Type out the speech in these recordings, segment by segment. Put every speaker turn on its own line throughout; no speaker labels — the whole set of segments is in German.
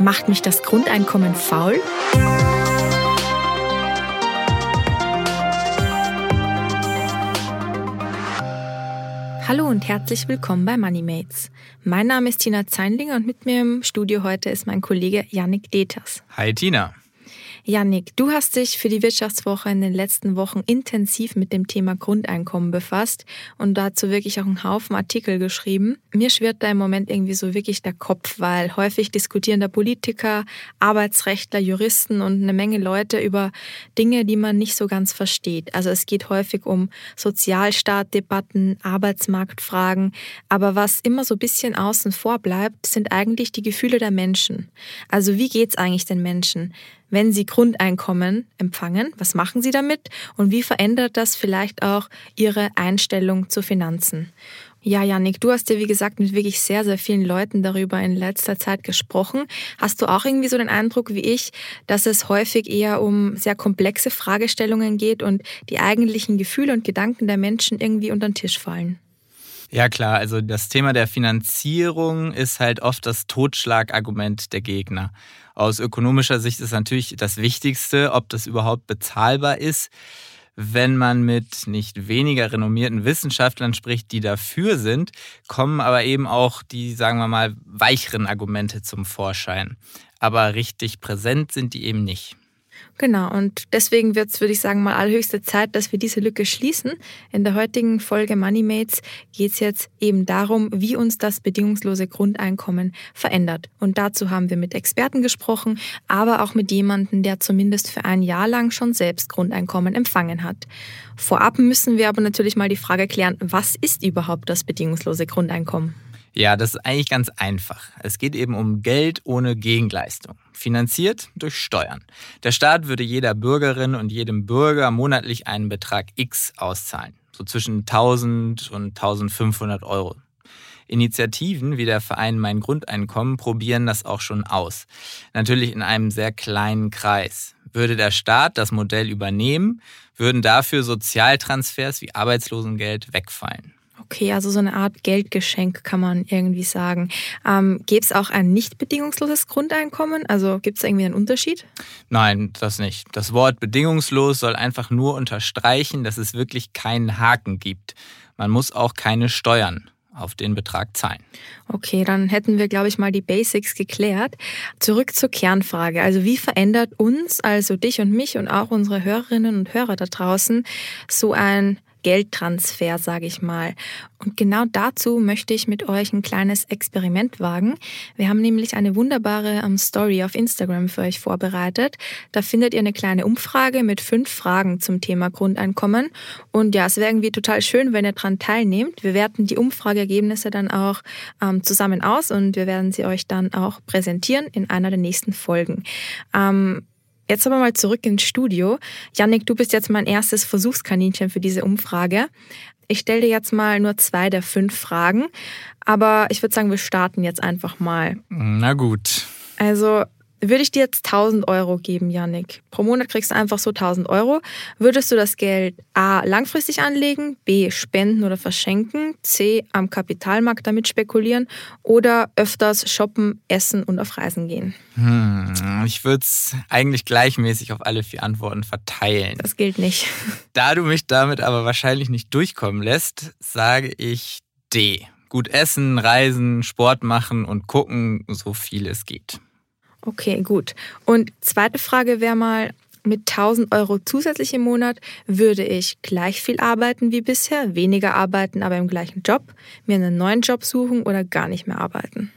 Macht mich das Grundeinkommen faul? Hallo und herzlich willkommen bei MoneyMates. Mein Name ist Tina Zeinlinger und mit mir im Studio heute ist mein Kollege Yannick Deters.
Hi Tina.
Janik, du hast dich für die Wirtschaftswoche in den letzten Wochen intensiv mit dem Thema Grundeinkommen befasst und dazu wirklich auch einen Haufen Artikel geschrieben. Mir schwirrt da im Moment irgendwie so wirklich der Kopf, weil häufig diskutieren da Politiker, Arbeitsrechtler, Juristen und eine Menge Leute über Dinge, die man nicht so ganz versteht. Also es geht häufig um Sozialstaatdebatten, Arbeitsmarktfragen, aber was immer so ein bisschen außen vor bleibt, sind eigentlich die Gefühle der Menschen. Also wie geht's eigentlich den Menschen? Wenn Sie Grundeinkommen empfangen? Was machen Sie damit? Und wie verändert das vielleicht auch Ihre Einstellung zu Finanzen? Ja, Janik, du hast ja wie gesagt mit wirklich sehr, sehr vielen Leuten darüber in letzter Zeit gesprochen. Hast du auch irgendwie so den Eindruck wie ich, dass es häufig eher um sehr komplexe Fragestellungen geht und die eigentlichen Gefühle und Gedanken der Menschen irgendwie unter den Tisch fallen?
Ja klar, also das Thema der Finanzierung ist halt oft das Totschlagargument der Gegner. Aus ökonomischer Sicht ist natürlich das Wichtigste, ob das überhaupt bezahlbar ist. Wenn man mit nicht weniger renommierten Wissenschaftlern spricht, die dafür sind, kommen aber eben auch die, sagen wir mal, weicheren Argumente zum Vorschein. Aber richtig präsent sind die eben nicht.
Genau, und deswegen wird es, würde ich sagen, mal allerhöchste Zeit, dass wir diese Lücke schließen. In der heutigen Folge Moneymates geht es jetzt eben darum, wie uns das bedingungslose Grundeinkommen verändert. Und dazu haben wir mit Experten gesprochen, aber auch mit jemandem, der zumindest für ein Jahr lang schon selbst Grundeinkommen empfangen hat. Vorab müssen wir aber natürlich mal die Frage klären, was ist überhaupt das bedingungslose Grundeinkommen?
Ja, das ist eigentlich ganz einfach. Es geht eben um Geld ohne Gegenleistung, finanziert durch Steuern. Der Staat würde jeder Bürgerin und jedem Bürger monatlich einen Betrag X auszahlen, so zwischen 1000 und 1500 Euro. Initiativen wie der Verein Mein Grundeinkommen probieren das auch schon aus. Natürlich in einem sehr kleinen Kreis. Würde der Staat das Modell übernehmen, würden dafür Sozialtransfers wie Arbeitslosengeld wegfallen.
Okay, also so eine Art Geldgeschenk kann man irgendwie sagen. Ähm, Gäbe es auch ein nicht bedingungsloses Grundeinkommen? Also gibt es irgendwie einen Unterschied?
Nein, das nicht. Das Wort bedingungslos soll einfach nur unterstreichen, dass es wirklich keinen Haken gibt. Man muss auch keine Steuern auf den Betrag zahlen.
Okay, dann hätten wir, glaube ich, mal die Basics geklärt. Zurück zur Kernfrage. Also wie verändert uns, also dich und mich und auch unsere Hörerinnen und Hörer da draußen, so ein Geldtransfer, sage ich mal. Und genau dazu möchte ich mit euch ein kleines Experiment wagen. Wir haben nämlich eine wunderbare ähm, Story auf Instagram für euch vorbereitet. Da findet ihr eine kleine Umfrage mit fünf Fragen zum Thema Grundeinkommen. Und ja, es wäre irgendwie total schön, wenn ihr daran teilnehmt. Wir werten die Umfrageergebnisse dann auch ähm, zusammen aus und wir werden sie euch dann auch präsentieren in einer der nächsten Folgen. Ähm, Jetzt aber mal zurück ins Studio. Yannick, du bist jetzt mein erstes Versuchskaninchen für diese Umfrage. Ich stelle dir jetzt mal nur zwei der fünf Fragen, aber ich würde sagen, wir starten jetzt einfach mal.
Na gut.
Also würde ich dir jetzt 1000 Euro geben, Yannick. Pro Monat kriegst du einfach so 1000 Euro. Würdest du das Geld A langfristig anlegen, B spenden oder verschenken, C am Kapitalmarkt damit spekulieren oder öfters shoppen, essen und auf Reisen gehen?
Hm, ich würde es eigentlich gleichmäßig auf alle vier Antworten verteilen.
Das gilt nicht.
Da du mich damit aber wahrscheinlich nicht durchkommen lässt, sage ich D. Gut essen, reisen, Sport machen und gucken, so viel es geht.
Okay, gut. Und zweite Frage wäre mal, mit 1000 Euro zusätzlich im Monat würde ich gleich viel arbeiten wie bisher, weniger arbeiten, aber im gleichen Job, mir einen neuen Job suchen oder gar nicht mehr arbeiten?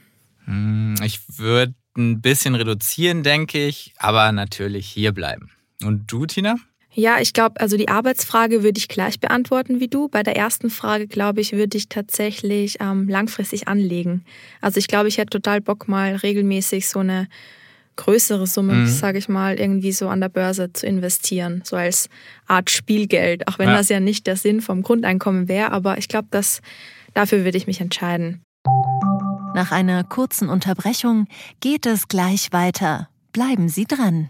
Hm, ich würde ein bisschen reduzieren, denke ich, aber natürlich hier bleiben. Und du, Tina?
Ja, ich glaube, also die Arbeitsfrage würde ich gleich beantworten wie du. Bei der ersten Frage, glaube ich, würde ich tatsächlich ähm, langfristig anlegen. Also ich glaube, ich hätte total Bock, mal regelmäßig so eine größere Summe, mhm. sage ich mal, irgendwie so an der Börse zu investieren, so als Art Spielgeld, auch wenn ja. das ja nicht der Sinn vom Grundeinkommen wäre, aber ich glaube, dass dafür würde ich mich entscheiden.
Nach einer kurzen Unterbrechung geht es gleich weiter. Bleiben Sie dran.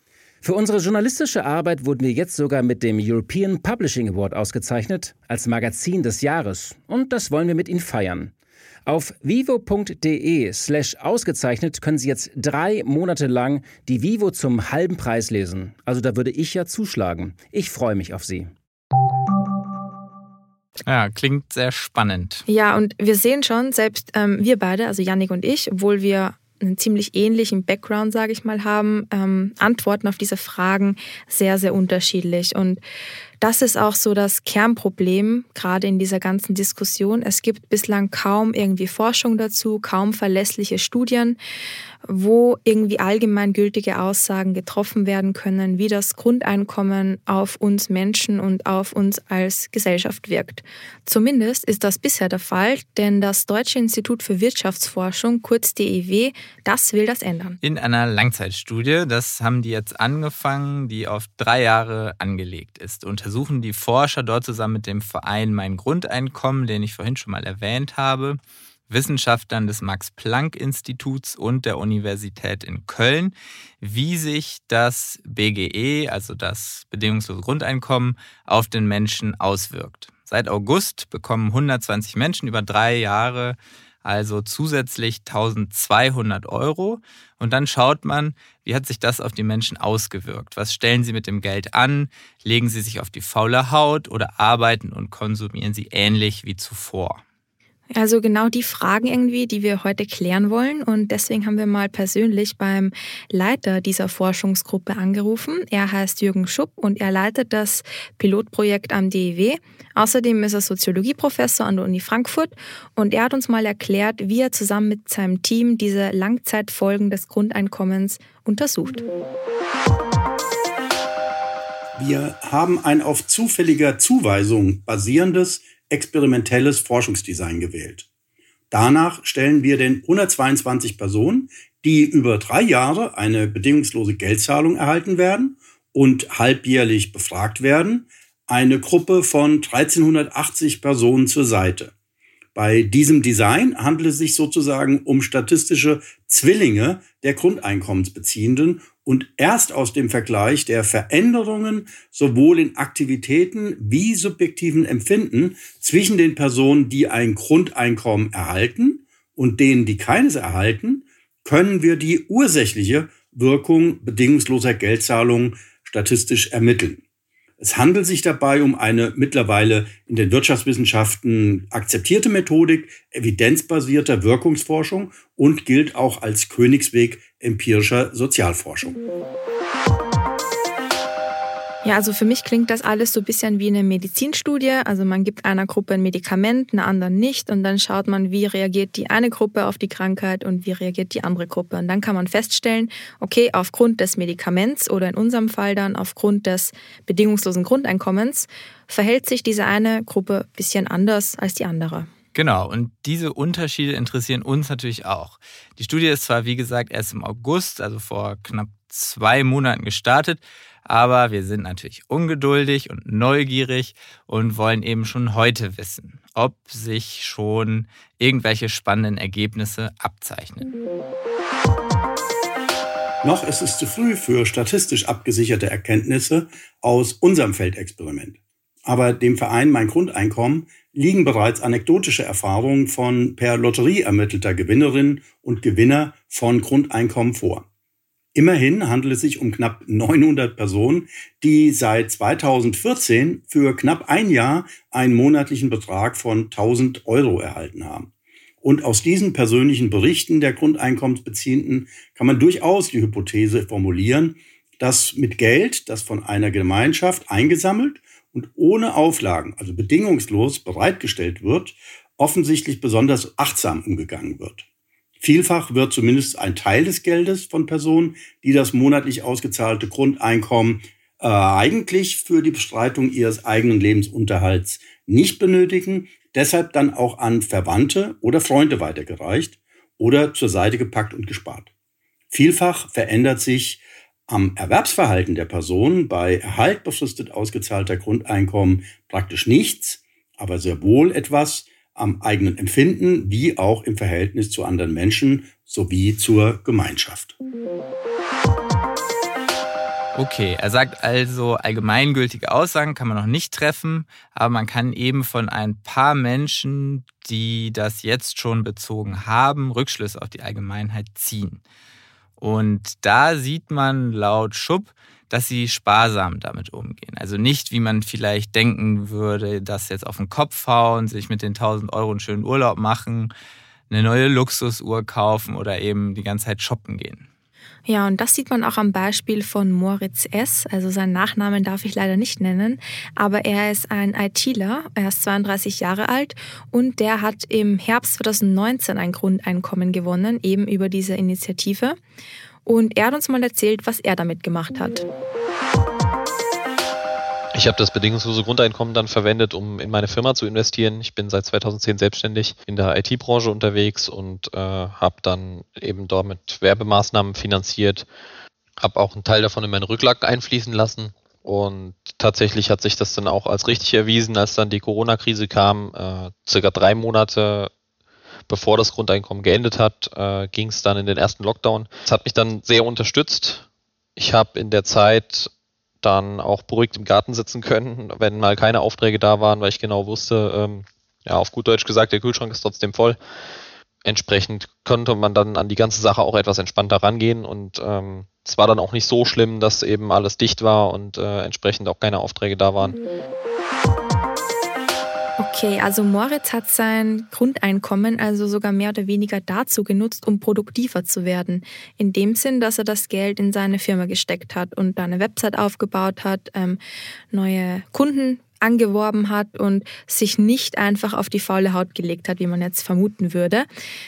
Für unsere journalistische Arbeit wurden wir jetzt sogar mit dem European Publishing Award ausgezeichnet als Magazin des Jahres und das wollen wir mit Ihnen feiern. Auf vivo.de slash ausgezeichnet können Sie jetzt drei Monate lang die Vivo zum halben Preis lesen. Also da würde ich ja zuschlagen. Ich freue mich auf Sie.
Ja, klingt sehr spannend.
Ja, und wir sehen schon, selbst ähm, wir beide, also Yannick und ich, obwohl wir einen ziemlich ähnlichen Background, sage ich mal, haben, ähm, antworten auf diese Fragen sehr, sehr unterschiedlich. Und das ist auch so das Kernproblem, gerade in dieser ganzen Diskussion. Es gibt bislang kaum irgendwie Forschung dazu, kaum verlässliche Studien wo irgendwie allgemeingültige Aussagen getroffen werden können, wie das Grundeinkommen auf uns Menschen und auf uns als Gesellschaft wirkt. Zumindest ist das bisher der Fall, denn das Deutsche Institut für Wirtschaftsforschung, kurz DEW, das will das ändern.
In einer Langzeitstudie, das haben die jetzt angefangen, die auf drei Jahre angelegt ist, untersuchen die Forscher dort zusammen mit dem Verein Mein Grundeinkommen, den ich vorhin schon mal erwähnt habe, Wissenschaftlern des Max-Planck-Instituts und der Universität in Köln, wie sich das BGE, also das bedingungslose Grundeinkommen, auf den Menschen auswirkt. Seit August bekommen 120 Menschen über drei Jahre also zusätzlich 1200 Euro. Und dann schaut man, wie hat sich das auf die Menschen ausgewirkt? Was stellen sie mit dem Geld an? Legen sie sich auf die faule Haut oder arbeiten und konsumieren sie ähnlich wie zuvor?
Also genau die Fragen irgendwie, die wir heute klären wollen. Und deswegen haben wir mal persönlich beim Leiter dieser Forschungsgruppe angerufen. Er heißt Jürgen Schupp und er leitet das Pilotprojekt am DEW. Außerdem ist er Soziologieprofessor an der Uni Frankfurt und er hat uns mal erklärt, wie er zusammen mit seinem Team diese Langzeitfolgen des Grundeinkommens untersucht.
Wir haben ein auf zufälliger Zuweisung basierendes experimentelles Forschungsdesign gewählt. Danach stellen wir den 122 Personen, die über drei Jahre eine bedingungslose Geldzahlung erhalten werden und halbjährlich befragt werden, eine Gruppe von 1380 Personen zur Seite. Bei diesem Design handelt es sich sozusagen um statistische Zwillinge der Grundeinkommensbeziehenden und erst aus dem Vergleich der Veränderungen sowohl in Aktivitäten wie subjektiven Empfinden zwischen den Personen, die ein Grundeinkommen erhalten und denen, die keines erhalten, können wir die ursächliche Wirkung bedingungsloser Geldzahlungen statistisch ermitteln. Es handelt sich dabei um eine mittlerweile in den Wirtschaftswissenschaften akzeptierte Methodik evidenzbasierter Wirkungsforschung und gilt auch als Königsweg empirischer Sozialforschung.
Ja, also für mich klingt das alles so ein bisschen wie eine Medizinstudie. Also man gibt einer Gruppe ein Medikament, einer anderen nicht und dann schaut man, wie reagiert die eine Gruppe auf die Krankheit und wie reagiert die andere Gruppe. Und dann kann man feststellen, okay, aufgrund des Medikaments oder in unserem Fall dann aufgrund des bedingungslosen Grundeinkommens verhält sich diese eine Gruppe ein bisschen anders als die andere.
Genau, und diese Unterschiede interessieren uns natürlich auch. Die Studie ist zwar, wie gesagt, erst im August, also vor knapp zwei Monaten gestartet, aber wir sind natürlich ungeduldig und neugierig und wollen eben schon heute wissen, ob sich schon irgendwelche spannenden Ergebnisse abzeichnen.
Noch ist es zu früh für statistisch abgesicherte Erkenntnisse aus unserem Feldexperiment. Aber dem Verein Mein Grundeinkommen liegen bereits anekdotische Erfahrungen von per Lotterie ermittelter Gewinnerinnen und Gewinner von Grundeinkommen vor. Immerhin handelt es sich um knapp 900 Personen, die seit 2014 für knapp ein Jahr einen monatlichen Betrag von 1000 Euro erhalten haben. Und aus diesen persönlichen Berichten der Grundeinkommensbeziehenden kann man durchaus die Hypothese formulieren, dass mit Geld, das von einer Gemeinschaft eingesammelt und ohne Auflagen, also bedingungslos bereitgestellt wird, offensichtlich besonders achtsam umgegangen wird. Vielfach wird zumindest ein Teil des Geldes von Personen, die das monatlich ausgezahlte Grundeinkommen äh, eigentlich für die Bestreitung ihres eigenen Lebensunterhalts nicht benötigen, deshalb dann auch an Verwandte oder Freunde weitergereicht oder zur Seite gepackt und gespart. Vielfach verändert sich am Erwerbsverhalten der Person bei Erhalt befristet ausgezahlter Grundeinkommen praktisch nichts, aber sehr wohl etwas am eigenen Empfinden wie auch im Verhältnis zu anderen Menschen sowie zur Gemeinschaft.
Okay, er sagt also, allgemeingültige Aussagen kann man noch nicht treffen, aber man kann eben von ein paar Menschen, die das jetzt schon bezogen haben, Rückschlüsse auf die Allgemeinheit ziehen. Und da sieht man laut Schupp, dass sie sparsam damit umgehen. Also nicht, wie man vielleicht denken würde, das jetzt auf den Kopf hauen, sich mit den 1000 Euro einen schönen Urlaub machen, eine neue Luxusuhr kaufen oder eben die ganze Zeit shoppen gehen.
Ja, und das sieht man auch am Beispiel von Moritz S. Also seinen Nachnamen darf ich leider nicht nennen, aber er ist ein ITler, er ist 32 Jahre alt und der hat im Herbst 2019 ein Grundeinkommen gewonnen, eben über diese Initiative. Und er hat uns mal erzählt, was er damit gemacht hat.
Ich habe das bedingungslose Grundeinkommen dann verwendet, um in meine Firma zu investieren. Ich bin seit 2010 selbstständig in der IT-Branche unterwegs und äh, habe dann eben dort mit Werbemaßnahmen finanziert, habe auch einen Teil davon in meine Rücklagen einfließen lassen. Und tatsächlich hat sich das dann auch als richtig erwiesen, als dann die Corona-Krise kam. Äh, circa drei Monate bevor das Grundeinkommen geendet hat, äh, ging es dann in den ersten Lockdown. Das hat mich dann sehr unterstützt. Ich habe in der Zeit dann auch beruhigt im Garten sitzen können, wenn mal keine Aufträge da waren, weil ich genau wusste, ähm, ja, auf gut Deutsch gesagt, der Kühlschrank ist trotzdem voll. Entsprechend konnte man dann an die ganze Sache auch etwas entspannter rangehen und ähm, es war dann auch nicht so schlimm, dass eben alles dicht war und äh, entsprechend auch keine Aufträge da waren.
Okay, also Moritz hat sein Grundeinkommen also sogar mehr oder weniger dazu genutzt, um produktiver zu werden. In dem Sinn, dass er das Geld in seine Firma gesteckt hat und da eine Website aufgebaut hat, ähm, neue Kunden angeworben hat und sich nicht einfach auf die faule Haut gelegt hat, wie man jetzt vermuten würde.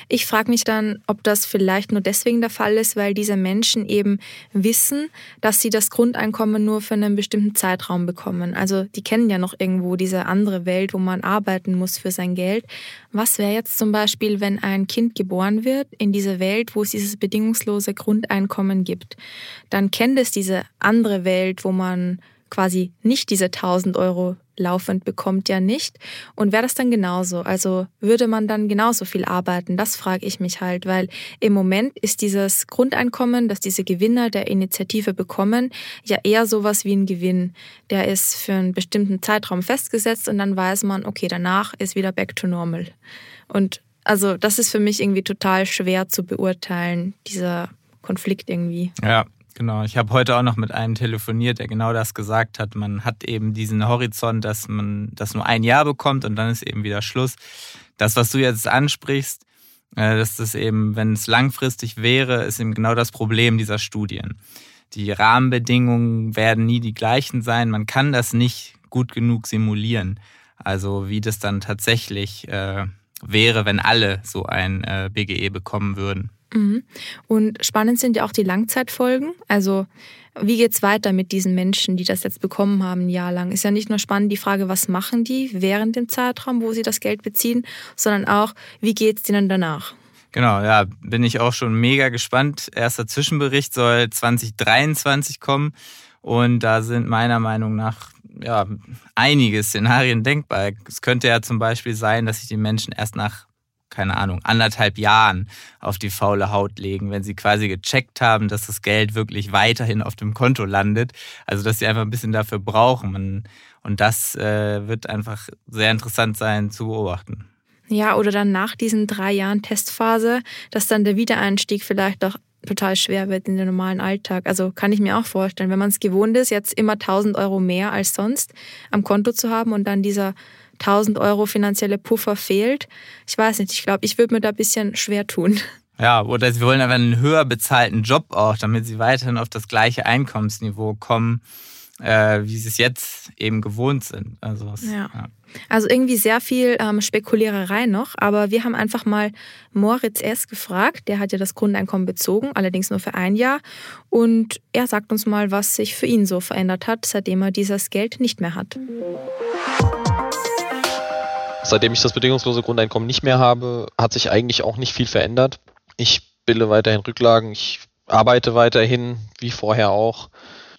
Ich frage mich dann, ob das vielleicht nur deswegen der Fall ist, weil diese Menschen eben wissen, dass sie das Grundeinkommen nur für einen bestimmten Zeitraum bekommen. Also die kennen ja noch irgendwo diese andere Welt, wo man arbeiten muss für sein Geld. Was wäre jetzt zum Beispiel, wenn ein Kind geboren wird in diese Welt, wo es dieses bedingungslose Grundeinkommen gibt? Dann kennt es diese andere Welt, wo man quasi nicht diese 1000 Euro laufend bekommt, ja nicht. Und wäre das dann genauso? Also würde man dann genauso viel arbeiten? Das frage ich mich halt, weil im Moment ist dieses Grundeinkommen, das diese Gewinner der Initiative bekommen, ja eher sowas wie ein Gewinn. Der ist für einen bestimmten Zeitraum festgesetzt und dann weiß man, okay, danach ist wieder back to normal. Und also das ist für mich irgendwie total schwer zu beurteilen, dieser Konflikt irgendwie.
Ja, Genau, ich habe heute auch noch mit einem telefoniert, der genau das gesagt hat. Man hat eben diesen Horizont, dass man das nur ein Jahr bekommt und dann ist eben wieder Schluss. Das, was du jetzt ansprichst, äh, dass das eben, wenn es langfristig wäre, ist eben genau das Problem dieser Studien. Die Rahmenbedingungen werden nie die gleichen sein. Man kann das nicht gut genug simulieren. Also wie das dann tatsächlich äh, wäre, wenn alle so ein äh, BGE bekommen würden.
Mhm. Und spannend sind ja auch die Langzeitfolgen. Also wie geht es weiter mit diesen Menschen, die das jetzt bekommen haben, ein Jahr lang? Ist ja nicht nur spannend die Frage, was machen die während dem Zeitraum, wo sie das Geld beziehen, sondern auch, wie geht es denen danach?
Genau, ja, bin ich auch schon mega gespannt. Erster Zwischenbericht soll 2023 kommen und da sind meiner Meinung nach ja, einige Szenarien denkbar. Es könnte ja zum Beispiel sein, dass sich die Menschen erst nach keine Ahnung, anderthalb Jahren auf die faule Haut legen, wenn sie quasi gecheckt haben, dass das Geld wirklich weiterhin auf dem Konto landet. Also, dass sie einfach ein bisschen dafür brauchen. Und das äh, wird einfach sehr interessant sein zu beobachten.
Ja, oder dann nach diesen drei Jahren Testphase, dass dann der Wiedereinstieg vielleicht auch total schwer wird in den normalen Alltag. Also kann ich mir auch vorstellen, wenn man es gewohnt ist, jetzt immer 1000 Euro mehr als sonst am Konto zu haben und dann dieser 1000 Euro finanzielle Puffer fehlt. Ich weiß nicht, ich glaube, ich würde mir da ein bisschen schwer tun.
Ja, oder sie wollen aber einen höher bezahlten Job auch, damit sie weiterhin auf das gleiche Einkommensniveau kommen, äh, wie sie es jetzt eben gewohnt sind. Also,
ja. ja. also irgendwie sehr viel ähm, Spekuliererei noch, aber wir haben einfach mal Moritz S. gefragt. Der hat ja das Grundeinkommen bezogen, allerdings nur für ein Jahr. Und er sagt uns mal, was sich für ihn so verändert hat, seitdem er dieses Geld nicht mehr hat.
Seitdem ich das bedingungslose Grundeinkommen nicht mehr habe, hat sich eigentlich auch nicht viel verändert. Ich bilde weiterhin Rücklagen, ich arbeite weiterhin, wie vorher auch.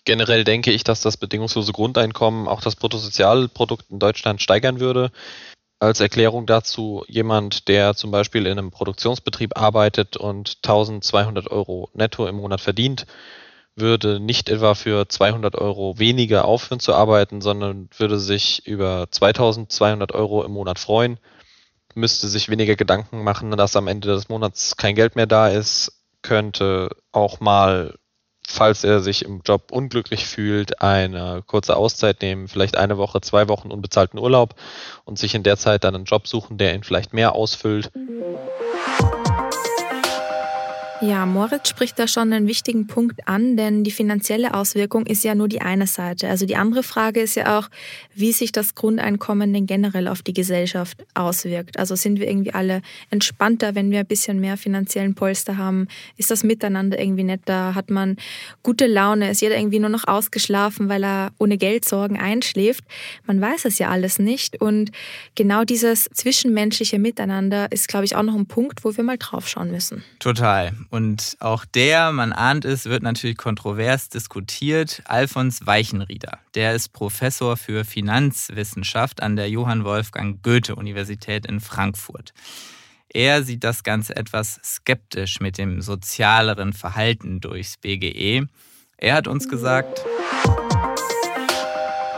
Generell denke ich, dass das bedingungslose Grundeinkommen auch das Bruttosozialprodukt in Deutschland steigern würde. Als Erklärung dazu, jemand, der zum Beispiel in einem Produktionsbetrieb arbeitet und 1200 Euro netto im Monat verdient, würde nicht etwa für 200 Euro weniger aufhören zu arbeiten, sondern würde sich über 2200 Euro im Monat freuen, müsste sich weniger Gedanken machen, dass am Ende des Monats kein Geld mehr da ist, könnte auch mal, falls er sich im Job unglücklich fühlt, eine kurze Auszeit nehmen, vielleicht eine Woche, zwei Wochen unbezahlten Urlaub und sich in der Zeit dann einen Job suchen, der ihn vielleicht mehr ausfüllt.
Ja, Moritz spricht da schon einen wichtigen Punkt an, denn die finanzielle Auswirkung ist ja nur die eine Seite. Also die andere Frage ist ja auch, wie sich das Grundeinkommen denn generell auf die Gesellschaft auswirkt. Also sind wir irgendwie alle entspannter, wenn wir ein bisschen mehr finanziellen Polster haben? Ist das Miteinander irgendwie netter? Hat man gute Laune? Ist jeder irgendwie nur noch ausgeschlafen, weil er ohne Geldsorgen einschläft? Man weiß es ja alles nicht. Und genau dieses zwischenmenschliche Miteinander ist, glaube ich, auch noch ein Punkt, wo wir mal drauf schauen müssen.
Total. Und auch der, man ahnt es, wird natürlich kontrovers diskutiert. Alfons Weichenrieder, der ist Professor für Finanzwissenschaft an der Johann Wolfgang Goethe Universität in Frankfurt. Er sieht das Ganze etwas skeptisch mit dem sozialeren Verhalten durchs BGE. Er hat uns gesagt,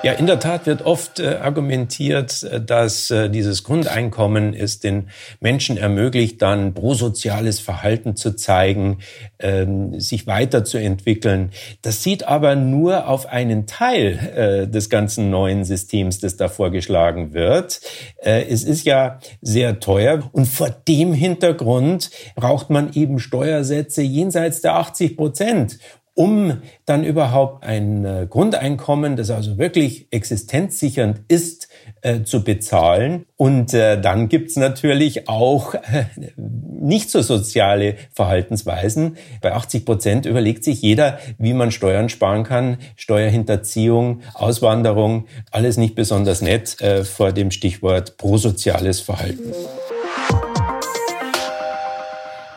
ja, in der Tat wird oft äh, argumentiert, äh, dass äh, dieses Grundeinkommen es den Menschen ermöglicht, dann prosoziales Verhalten zu zeigen, ähm, sich weiterzuentwickeln. Das sieht aber nur auf einen Teil äh, des ganzen neuen Systems, das da vorgeschlagen wird. Äh, es ist ja sehr teuer und vor dem Hintergrund braucht man eben Steuersätze jenseits der 80 Prozent um dann überhaupt ein äh, Grundeinkommen, das also wirklich existenzsichernd ist, äh, zu bezahlen. Und äh, dann gibt's natürlich auch äh, nicht so soziale Verhaltensweisen. Bei 80 Prozent überlegt sich jeder, wie man Steuern sparen kann. Steuerhinterziehung, Auswanderung, alles nicht besonders nett vor dem Stichwort prosoziales Verhalten.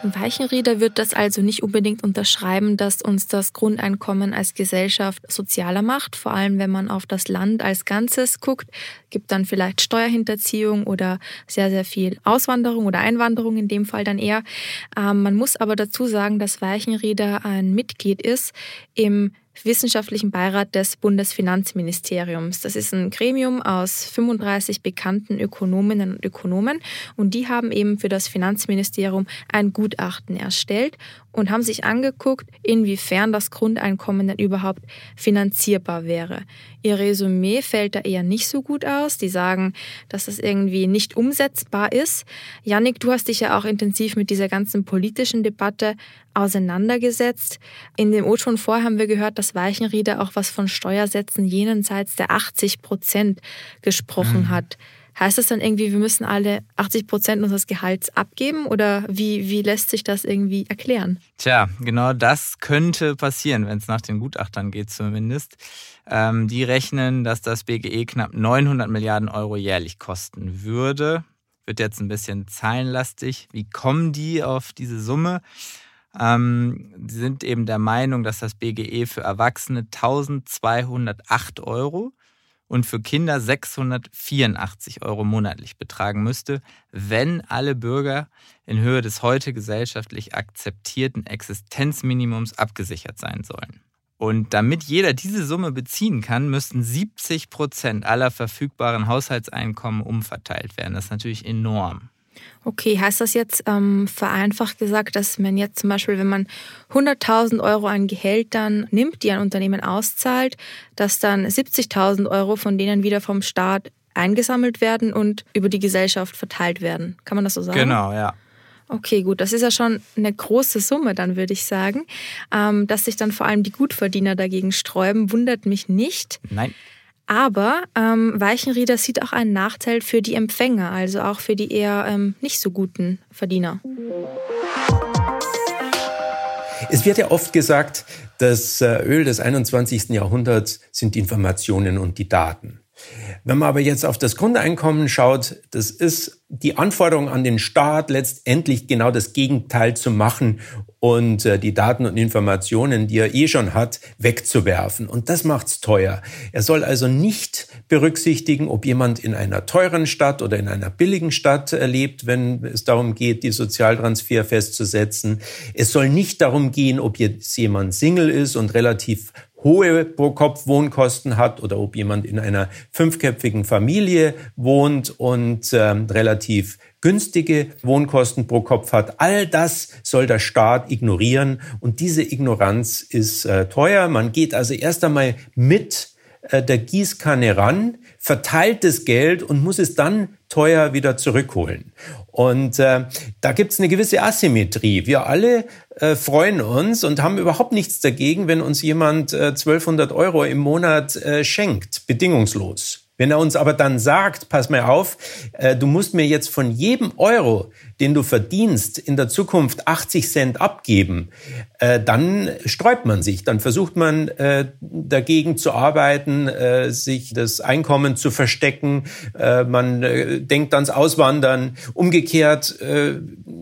Weichenrieder wird das also nicht unbedingt unterschreiben, dass uns das Grundeinkommen als Gesellschaft sozialer macht, vor allem wenn man auf das Land als Ganzes guckt, gibt dann vielleicht Steuerhinterziehung oder sehr, sehr viel Auswanderung oder Einwanderung in dem Fall dann eher. Ähm, man muss aber dazu sagen, dass Weichenrieder ein Mitglied ist im wissenschaftlichen Beirat des Bundesfinanzministeriums. Das ist ein Gremium aus 35 bekannten Ökonominnen und Ökonomen und die haben eben für das Finanzministerium ein Gutachten erstellt und haben sich angeguckt, inwiefern das Grundeinkommen denn überhaupt finanzierbar wäre. Ihr Resümee fällt da eher nicht so gut aus. Die sagen, dass das irgendwie nicht umsetzbar ist. Yannick, du hast dich ja auch intensiv mit dieser ganzen politischen Debatte auseinandergesetzt. In dem O-Ton vor haben wir gehört, dass Weichenrieder auch was von Steuersätzen jenseits der 80 Prozent gesprochen mhm. hat. Heißt das dann irgendwie, wir müssen alle 80 Prozent unseres Gehalts abgeben oder wie, wie lässt sich das irgendwie erklären?
Tja, genau das könnte passieren, wenn es nach den Gutachtern geht zumindest. Ähm, die rechnen, dass das BGE knapp 900 Milliarden Euro jährlich kosten würde. Wird jetzt ein bisschen zahlenlastig. Wie kommen die auf diese Summe? Ähm, sie sind eben der Meinung, dass das BGE für Erwachsene 1208 Euro und für Kinder 684 Euro monatlich betragen müsste, wenn alle Bürger in Höhe des heute gesellschaftlich akzeptierten Existenzminimums abgesichert sein sollen. Und damit jeder diese Summe beziehen kann, müssten 70 Prozent aller verfügbaren Haushaltseinkommen umverteilt werden. Das ist natürlich enorm.
Okay, heißt das jetzt ähm, vereinfacht gesagt, dass man jetzt zum Beispiel, wenn man 100.000 Euro an Gehältern nimmt, die ein Unternehmen auszahlt, dass dann 70.000 Euro von denen wieder vom Staat eingesammelt werden und über die Gesellschaft verteilt werden? Kann man das so sagen?
Genau, ja.
Okay, gut. Das ist ja schon eine große Summe, dann würde ich sagen. Ähm, dass sich dann vor allem die Gutverdiener dagegen sträuben, wundert mich nicht.
Nein.
Aber ähm, Weichenrieder sieht auch einen Nachteil für die Empfänger, also auch für die eher ähm, nicht so guten Verdiener.
Es wird ja oft gesagt, das äh, Öl des 21. Jahrhunderts sind Informationen und die Daten. Wenn man aber jetzt auf das Grundeinkommen schaut, das ist die Anforderung an den Staat, letztendlich genau das Gegenteil zu machen und äh, die Daten und Informationen, die er eh schon hat, wegzuwerfen. Und das macht's teuer. Er soll also nicht berücksichtigen, ob jemand in einer teuren Stadt oder in einer billigen Stadt lebt, wenn es darum geht, die Sozialtransfer festzusetzen. Es soll nicht darum gehen, ob jetzt jemand Single ist und relativ hohe Pro-Kopf-Wohnkosten hat oder ob jemand in einer fünfköpfigen Familie wohnt und ähm, relativ günstige Wohnkosten pro Kopf hat. All das soll der Staat ignorieren und diese Ignoranz ist äh, teuer. Man geht also erst einmal mit äh, der Gießkanne ran, verteilt das Geld und muss es dann teuer wieder zurückholen. Und äh, da gibt es eine gewisse Asymmetrie. Wir alle äh, freuen uns und haben überhaupt nichts dagegen, wenn uns jemand äh, 1200 Euro im Monat äh, schenkt, bedingungslos. Wenn er uns aber dann sagt, pass mal auf, äh, du musst mir jetzt von jedem Euro, den du verdienst, in der Zukunft 80 Cent abgeben, äh, dann sträubt man sich. Dann versucht man äh, dagegen zu arbeiten, äh, sich das Einkommen zu verstecken. Äh, man äh, denkt ans Auswandern. Umgekehrt äh,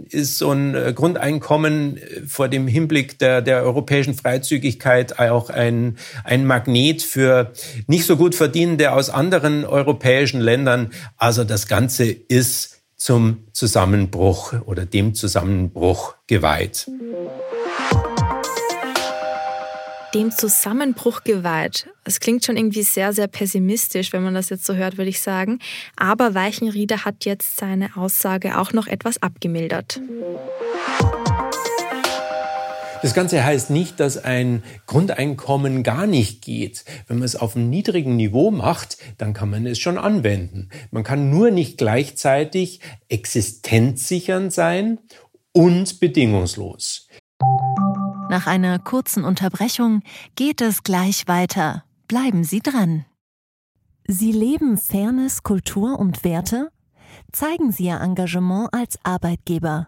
ist so ein äh, Grundeinkommen vor dem Hinblick der, der europäischen Freizügigkeit auch ein, ein Magnet für nicht so gut Verdienende aus anderen europäischen Ländern. Also das Ganze ist zum Zusammenbruch oder dem Zusammenbruch geweiht.
Dem Zusammenbruch geweiht. Es klingt schon irgendwie sehr, sehr pessimistisch, wenn man das jetzt so hört, würde ich sagen. Aber Weichenrieder hat jetzt seine Aussage auch noch etwas abgemildert.
Das Ganze heißt nicht, dass ein Grundeinkommen gar nicht geht. Wenn man es auf einem niedrigen Niveau macht, dann kann man es schon anwenden. Man kann nur nicht gleichzeitig existenzsichernd sein und bedingungslos.
Nach einer kurzen Unterbrechung geht es gleich weiter. Bleiben Sie dran. Sie leben Fairness, Kultur und Werte? Zeigen Sie Ihr Engagement als Arbeitgeber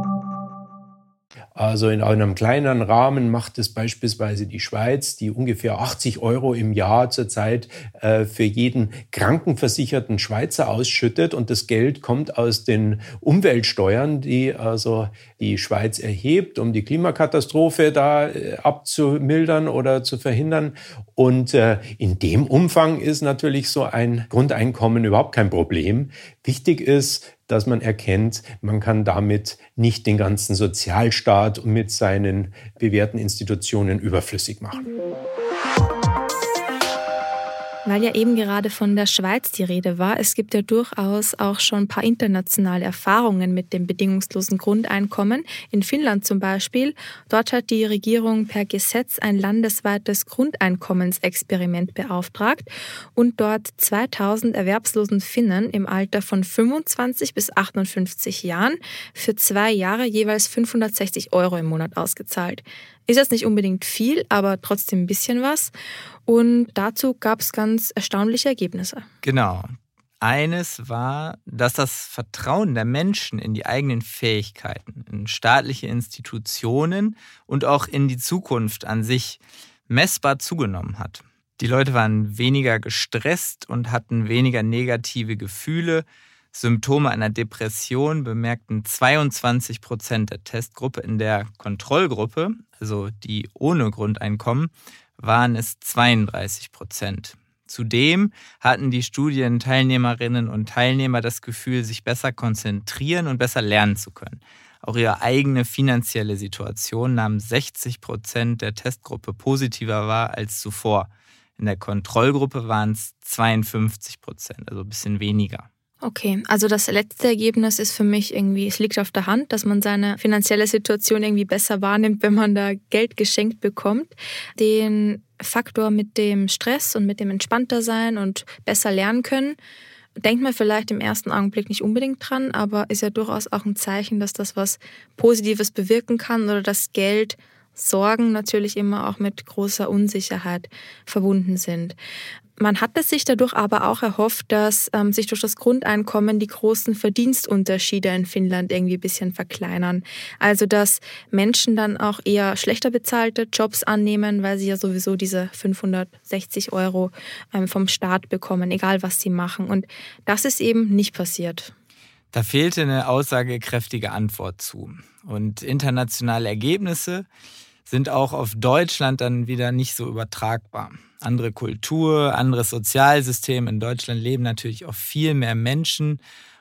Also in einem kleineren Rahmen macht es beispielsweise die Schweiz, die ungefähr 80 Euro im Jahr zurzeit äh, für jeden krankenversicherten Schweizer ausschüttet. Und das Geld kommt aus den Umweltsteuern, die also die Schweiz erhebt, um die Klimakatastrophe da äh, abzumildern oder zu verhindern. Und äh, in dem Umfang ist natürlich so ein Grundeinkommen überhaupt kein Problem. Wichtig ist, dass man erkennt, man kann damit nicht den ganzen Sozialstaat mit seinen bewährten Institutionen überflüssig machen.
Weil ja eben gerade von der Schweiz die Rede war, es gibt ja durchaus auch schon ein paar internationale Erfahrungen mit dem bedingungslosen Grundeinkommen. In Finnland zum Beispiel, dort hat die Regierung per Gesetz ein landesweites Grundeinkommensexperiment beauftragt und dort 2000 erwerbslosen Finnen im Alter von 25 bis 58 Jahren für zwei Jahre jeweils 560 Euro im Monat ausgezahlt. Ist jetzt nicht unbedingt viel, aber trotzdem ein bisschen was. Und dazu gab es ganz erstaunliche Ergebnisse.
Genau. Eines war, dass das Vertrauen der Menschen in die eigenen Fähigkeiten, in staatliche Institutionen und auch in die Zukunft an sich messbar zugenommen hat. Die Leute waren weniger gestresst und hatten weniger negative Gefühle. Symptome einer Depression bemerkten 22 Prozent der Testgruppe. In der Kontrollgruppe, also die ohne Grundeinkommen, waren es 32 Prozent. Zudem hatten die Studienteilnehmerinnen und Teilnehmer das Gefühl, sich besser konzentrieren und besser lernen zu können. Auch ihre eigene finanzielle Situation nahm 60 Prozent der Testgruppe positiver wahr als zuvor. In der Kontrollgruppe waren es 52 Prozent, also ein bisschen weniger.
Okay, also das letzte Ergebnis ist für mich irgendwie, es liegt auf der Hand, dass man seine finanzielle Situation irgendwie besser wahrnimmt, wenn man da Geld geschenkt bekommt. Den Faktor mit dem Stress und mit dem entspannter sein und besser lernen können, denkt man vielleicht im ersten Augenblick nicht unbedingt dran, aber ist ja durchaus auch ein Zeichen, dass das was Positives bewirken kann oder dass Geld Sorgen natürlich immer auch mit großer Unsicherheit verbunden sind. Man hatte sich dadurch aber auch erhofft, dass ähm, sich durch das Grundeinkommen die großen Verdienstunterschiede in Finnland irgendwie ein bisschen verkleinern. Also dass Menschen dann auch eher schlechter bezahlte Jobs annehmen, weil sie ja sowieso diese 560 Euro ähm, vom Staat bekommen, egal was sie machen. Und das ist eben nicht passiert.
Da fehlte eine aussagekräftige Antwort zu. Und internationale Ergebnisse sind auch auf Deutschland dann wieder nicht so übertragbar andere Kultur, anderes Sozialsystem. In Deutschland leben natürlich auch viel mehr Menschen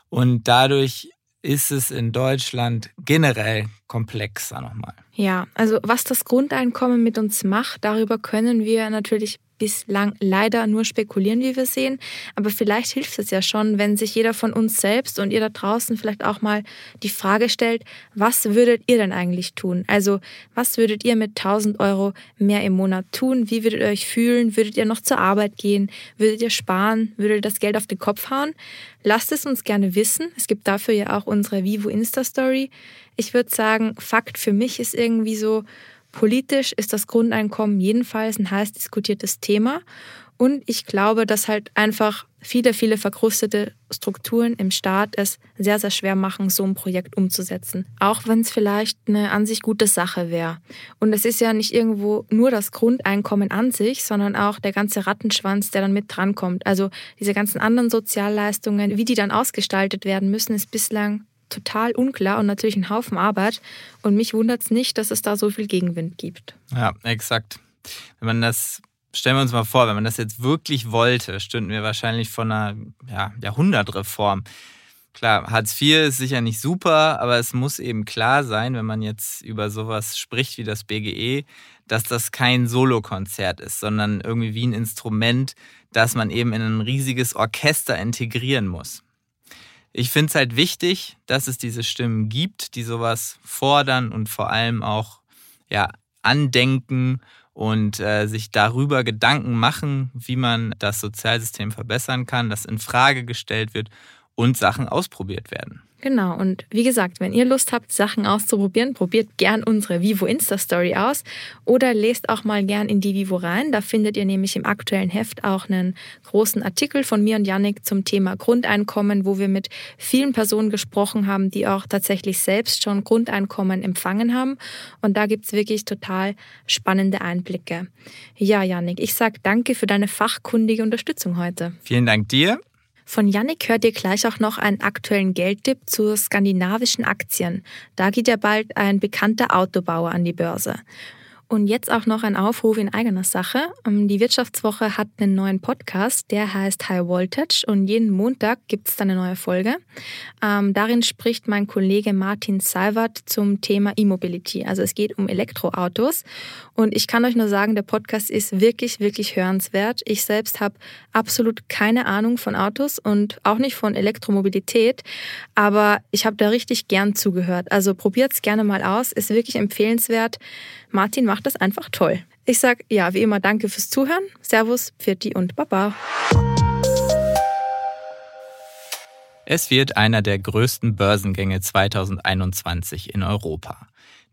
und dadurch ist es in Deutschland generell komplexer nochmal.
Ja, also was das Grundeinkommen mit uns macht, darüber können wir natürlich bislang leider nur spekulieren, wie wir sehen. Aber vielleicht hilft es ja schon, wenn sich jeder von uns selbst und ihr da draußen vielleicht auch mal die Frage stellt, was würdet ihr denn eigentlich tun? Also was würdet ihr mit 1000 Euro mehr im Monat tun? Wie würdet ihr euch fühlen? Würdet ihr noch zur Arbeit gehen? Würdet ihr sparen? Würdet ihr das Geld auf den Kopf hauen? Lasst es uns gerne wissen. Es gibt dafür ja auch unsere Vivo Insta Story. Ich würde sagen, Fakt für mich ist irgendwie so, Politisch ist das Grundeinkommen jedenfalls ein heiß diskutiertes Thema. Und ich glaube, dass halt einfach viele, viele verkrustete Strukturen im Staat es sehr, sehr schwer machen, so ein Projekt umzusetzen. Auch wenn es vielleicht eine an sich gute Sache wäre. Und es ist ja nicht irgendwo nur das Grundeinkommen an sich, sondern auch der ganze Rattenschwanz, der dann mit drankommt. Also diese ganzen anderen Sozialleistungen, wie die dann ausgestaltet werden müssen, ist bislang total unklar und natürlich ein Haufen Arbeit. Und mich wundert es nicht, dass es da so viel Gegenwind gibt.
Ja, exakt. Wenn man das, stellen wir uns mal vor, wenn man das jetzt wirklich wollte, stünden wir wahrscheinlich vor einer ja, Jahrhundertreform. Klar, Hartz IV ist sicher nicht super, aber es muss eben klar sein, wenn man jetzt über sowas spricht wie das BGE, dass das kein Solokonzert ist, sondern irgendwie wie ein Instrument, das man eben in ein riesiges Orchester integrieren muss. Ich finde es halt wichtig, dass es diese Stimmen gibt, die sowas fordern und vor allem auch ja, andenken und äh, sich darüber Gedanken machen, wie man das Sozialsystem verbessern kann, das in Frage gestellt wird und Sachen ausprobiert werden.
Genau, und wie gesagt, wenn ihr Lust habt, Sachen auszuprobieren, probiert gern unsere Vivo Insta-Story aus oder lest auch mal gern in die Vivo rein. Da findet ihr nämlich im aktuellen Heft auch einen großen Artikel von mir und Yannick zum Thema Grundeinkommen, wo wir mit vielen Personen gesprochen haben, die auch tatsächlich selbst schon Grundeinkommen empfangen haben. Und da gibt's wirklich total spannende Einblicke. Ja, Yannick, ich sag danke für deine fachkundige Unterstützung heute.
Vielen Dank dir.
Von Yannick hört ihr gleich auch noch einen aktuellen Geldtipp zu skandinavischen Aktien. Da geht ja bald ein bekannter Autobauer an die Börse. Und jetzt auch noch ein Aufruf in eigener Sache. Ähm, die Wirtschaftswoche hat einen neuen Podcast, der heißt High Voltage und jeden Montag gibt es eine neue Folge. Ähm, darin spricht mein Kollege Martin Seiwert zum Thema E-Mobility. Also es geht um Elektroautos und ich kann euch nur sagen, der Podcast ist wirklich, wirklich hörenswert. Ich selbst habe absolut keine Ahnung von Autos und auch nicht von Elektromobilität, aber ich habe da richtig gern zugehört. Also probiert es gerne mal aus, ist wirklich empfehlenswert. Martin macht das einfach toll. Ich sage ja, wie immer, danke fürs Zuhören. Servus, Pfirti und Baba.
Es wird einer der größten Börsengänge 2021 in Europa.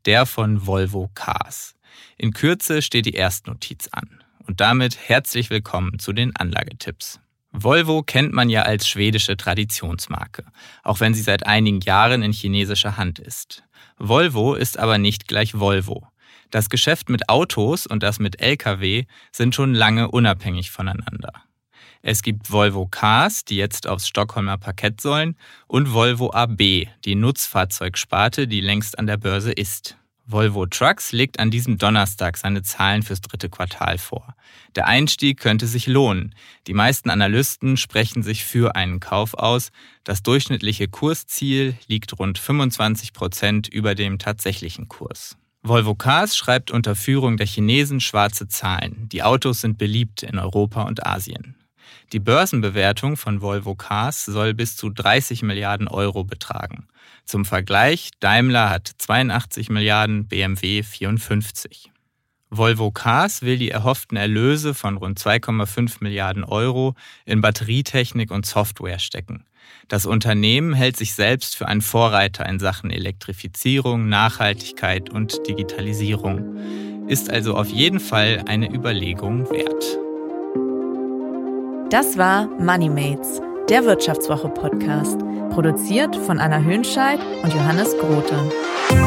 Der von Volvo Cars. In Kürze steht die Erstnotiz an. Und damit herzlich willkommen zu den Anlagetipps. Volvo kennt man ja als schwedische Traditionsmarke, auch wenn sie seit einigen Jahren in chinesischer Hand ist. Volvo ist aber nicht gleich Volvo. Das Geschäft mit Autos und das mit Lkw sind schon lange unabhängig voneinander. Es gibt Volvo Cars, die jetzt aufs Stockholmer Parkett sollen, und Volvo AB, die Nutzfahrzeugsparte, die längst an der Börse ist. Volvo Trucks legt an diesem Donnerstag seine Zahlen fürs dritte Quartal vor. Der Einstieg könnte sich lohnen. Die meisten Analysten sprechen sich für einen Kauf aus. Das durchschnittliche Kursziel liegt rund 25 Prozent über dem tatsächlichen Kurs. Volvo Cars schreibt unter Führung der Chinesen schwarze Zahlen. Die Autos sind beliebt in Europa und Asien. Die Börsenbewertung von Volvo Cars soll bis zu 30 Milliarden Euro betragen. Zum Vergleich, Daimler hat 82 Milliarden, BMW 54. Volvo Cars will die erhofften Erlöse von rund 2,5 Milliarden Euro in Batterietechnik und Software stecken. Das Unternehmen hält sich selbst für einen Vorreiter in Sachen Elektrifizierung, Nachhaltigkeit und Digitalisierung. Ist also auf jeden Fall eine Überlegung wert.
Das war MoneyMates, der Wirtschaftswoche-Podcast, produziert von Anna Höhnscheid und Johannes Grote.